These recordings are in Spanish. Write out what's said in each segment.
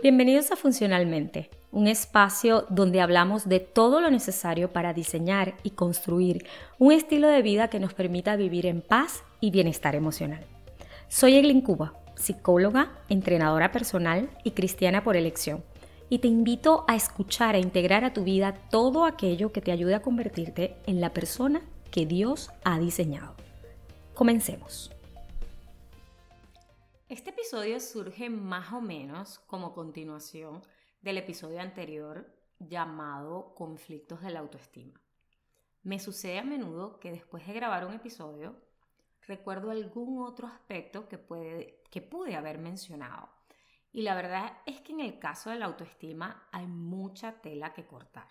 Bienvenidos a Funcionalmente, un espacio donde hablamos de todo lo necesario para diseñar y construir un estilo de vida que nos permita vivir en paz y bienestar emocional. Soy Eglin Cuba, psicóloga, entrenadora personal y cristiana por elección, y te invito a escuchar e integrar a tu vida todo aquello que te ayude a convertirte en la persona que Dios ha diseñado. Comencemos. Este episodio surge más o menos como continuación del episodio anterior llamado Conflictos de la autoestima. Me sucede a menudo que después de grabar un episodio recuerdo algún otro aspecto que, puede, que pude haber mencionado. Y la verdad es que en el caso de la autoestima hay mucha tela que cortar.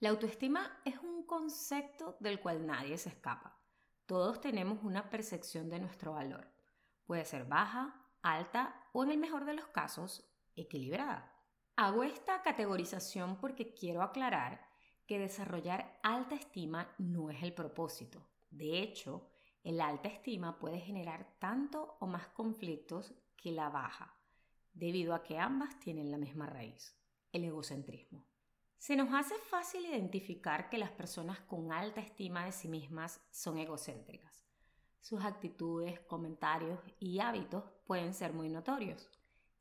La autoestima es un concepto del cual nadie se escapa. Todos tenemos una percepción de nuestro valor Puede ser baja, alta o en el mejor de los casos, equilibrada. Hago esta categorización porque quiero aclarar que desarrollar alta estima no es el propósito. De hecho, el alta estima puede generar tanto o más conflictos que la baja, debido a que ambas tienen la misma raíz, el egocentrismo. Se nos hace fácil identificar que las personas con alta estima de sí mismas son egocéntricas sus actitudes, comentarios y hábitos pueden ser muy notorios.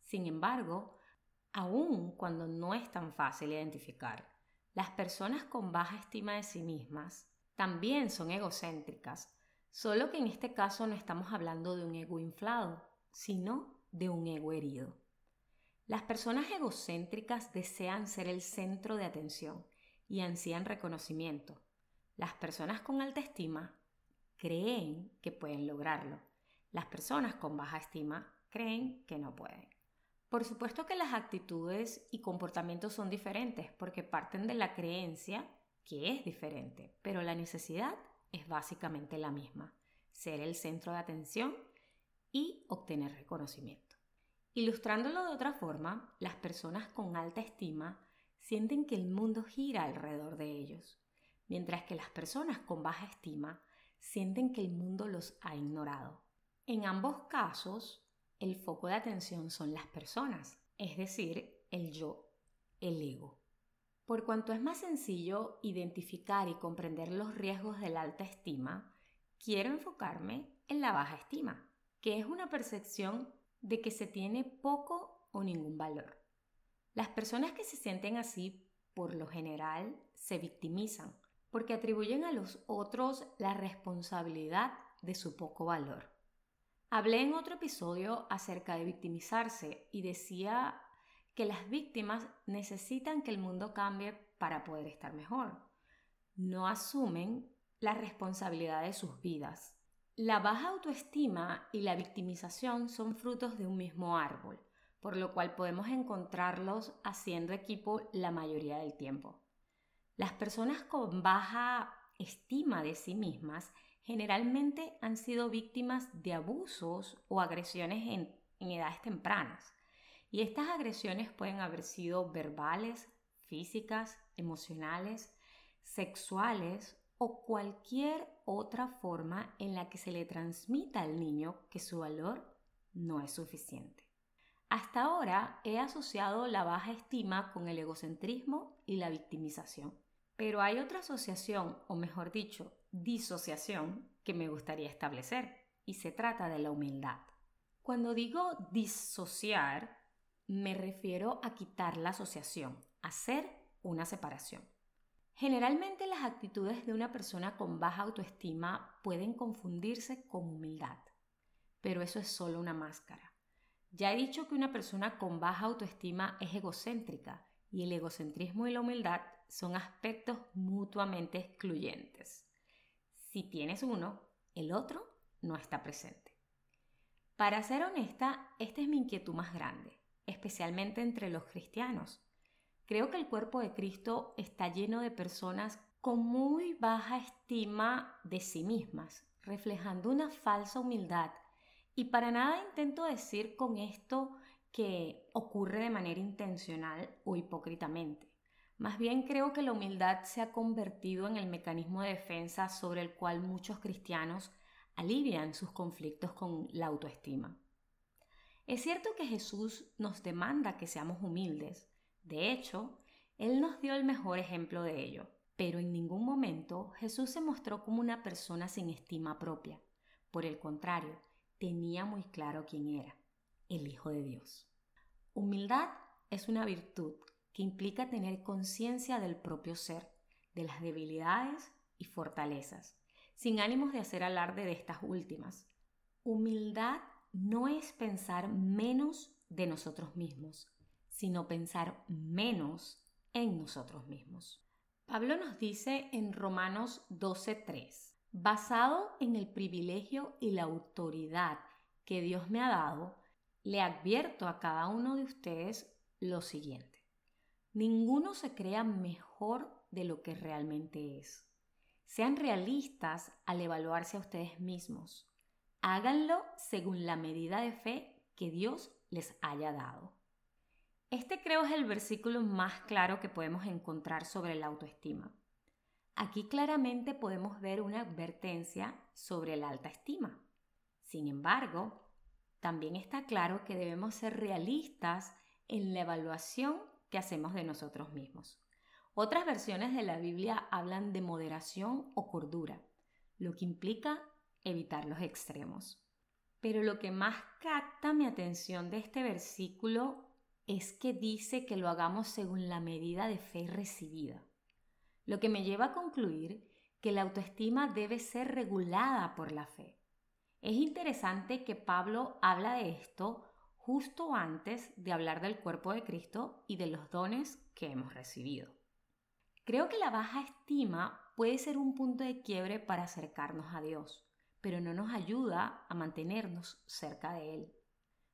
Sin embargo, aun cuando no es tan fácil identificar, las personas con baja estima de sí mismas también son egocéntricas, solo que en este caso no estamos hablando de un ego inflado, sino de un ego herido. Las personas egocéntricas desean ser el centro de atención y ansían reconocimiento. Las personas con alta estima creen que pueden lograrlo. Las personas con baja estima creen que no pueden. Por supuesto que las actitudes y comportamientos son diferentes porque parten de la creencia que es diferente, pero la necesidad es básicamente la misma, ser el centro de atención y obtener reconocimiento. Ilustrándolo de otra forma, las personas con alta estima sienten que el mundo gira alrededor de ellos, mientras que las personas con baja estima sienten que el mundo los ha ignorado. En ambos casos, el foco de atención son las personas, es decir, el yo, el ego. Por cuanto es más sencillo identificar y comprender los riesgos de la alta estima, quiero enfocarme en la baja estima, que es una percepción de que se tiene poco o ningún valor. Las personas que se sienten así, por lo general, se victimizan, porque atribuyen a los otros la responsabilidad de su poco valor. Hablé en otro episodio acerca de victimizarse y decía que las víctimas necesitan que el mundo cambie para poder estar mejor. No asumen la responsabilidad de sus vidas. La baja autoestima y la victimización son frutos de un mismo árbol, por lo cual podemos encontrarlos haciendo equipo la mayoría del tiempo. Las personas con baja estima de sí mismas generalmente han sido víctimas de abusos o agresiones en, edades tempranas. Y estas agresiones pueden haber sido verbales, físicas, emocionales, sexuales o cualquier otra forma en la que se le transmita al niño que su valor no es suficiente. Hasta ahora he asociado la baja estima con el egocentrismo y la victimización. Pero hay otra asociación, o mejor dicho, disociación, que me gustaría establecer, y se trata de la humildad. Cuando digo disociar, me refiero a quitar la asociación, hacer una separación. Generalmente las actitudes de una persona con baja autoestima pueden confundirse con humildad, pero eso es solo una máscara. Ya he dicho que una persona con baja autoestima es egocéntrica y el egocentrismo y la humildad son aspectos mutuamente excluyentes. Si tienes uno, el otro no está presente. Para ser honesta, esta es mi inquietud más grande, especialmente entre los cristianos. Creo que el cuerpo de Cristo está lleno de personas con muy baja estima de sí mismas, reflejando una falsa humildad. Y para nada intento decir con esto que ocurre de manera intencional o hipócritamente. Más bien creo que la humildad se ha convertido en el mecanismo de defensa sobre el cual muchos cristianos alivian sus conflictos con la autoestima. Es cierto que Jesús nos demanda que seamos humildes. De hecho, Él nos dio el mejor ejemplo de ello. Pero en ningún momento Jesús se mostró como una persona sin estima propia. Por el contrario, tenía muy claro quién era, el Hijo de Dios. Humildad es una virtud que implica tener conciencia del propio ser, de las debilidades y fortalezas, sin ánimos de hacer alarde de estas últimas. Humildad no es pensar menos de nosotros mismos, sino pensar menos en nosotros mismos. Pablo nos dice en Romanos 12:3, basado en el privilegio y la autoridad que Dios me ha dado, le advierto a cada uno de ustedes lo siguiente. Ninguno se crea mejor de lo que realmente es. Sean realistas al evaluarse a ustedes mismos. Háganlo según la medida de fe que Dios les haya dado. Este creo es el versículo más claro que podemos encontrar sobre la autoestima. Aquí claramente podemos ver una advertencia sobre la alta estima. Sin embargo, también está claro que debemos ser realistas en la evaluación que hacemos de nosotros mismos. Otras versiones de la Biblia hablan de moderación o cordura, lo que implica evitar los extremos. Pero lo que más capta mi atención de este versículo es que dice que lo hagamos según la medida de fe recibida, lo que me lleva a concluir que la autoestima debe ser regulada por la fe. Es interesante que Pablo habla de esto justo antes de hablar del cuerpo de Cristo y de los dones que hemos recibido. Creo que la baja estima puede ser un punto de quiebre para acercarnos a Dios, pero no nos ayuda a mantenernos cerca de Él.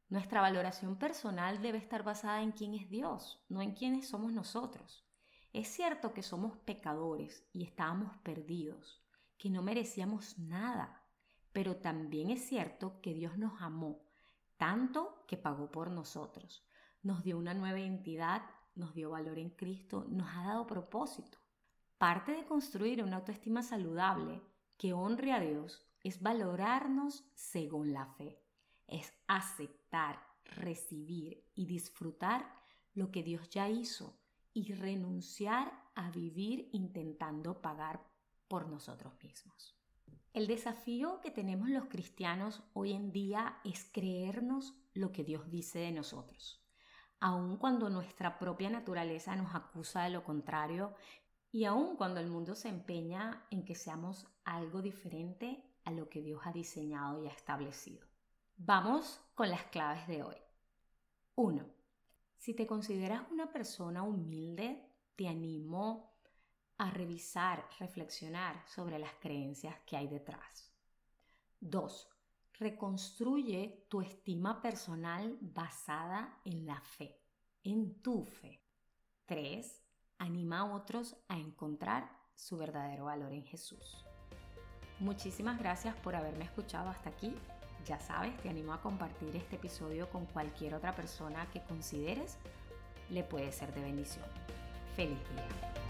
Nuestra valoración personal debe estar basada en quién es Dios, no en quiénes somos nosotros. Es cierto que somos pecadores y estábamos perdidos, que no merecíamos nada, pero también es cierto que Dios nos amó tanto que pagó por nosotros. Nos dio una nueva identidad, nos dio valor en Cristo, nos ha dado propósito. Parte de construir una autoestima saludable que honre a Dios es valorarnos según la fe, es aceptar, recibir y disfrutar lo que Dios ya hizo y renunciar a vivir intentando pagar por nosotros mismos. El desafío que tenemos los cristianos hoy en día es creernos lo que Dios dice de nosotros, aun cuando nuestra propia naturaleza nos acusa de lo contrario y aun cuando el mundo se empeña en que seamos algo diferente a lo que Dios ha diseñado y ha establecido. Vamos con las claves de hoy. 1. Si te consideras una persona humilde, te animo a revisar, reflexionar sobre las creencias que hay detrás. 2. Reconstruye tu estima personal basada en la fe, en tu fe. 3. Anima a otros a encontrar su verdadero valor en Jesús. Muchísimas gracias por haberme escuchado hasta aquí. Ya sabes, te animo a compartir este episodio con cualquier otra persona que consideres le puede ser de bendición. Feliz día.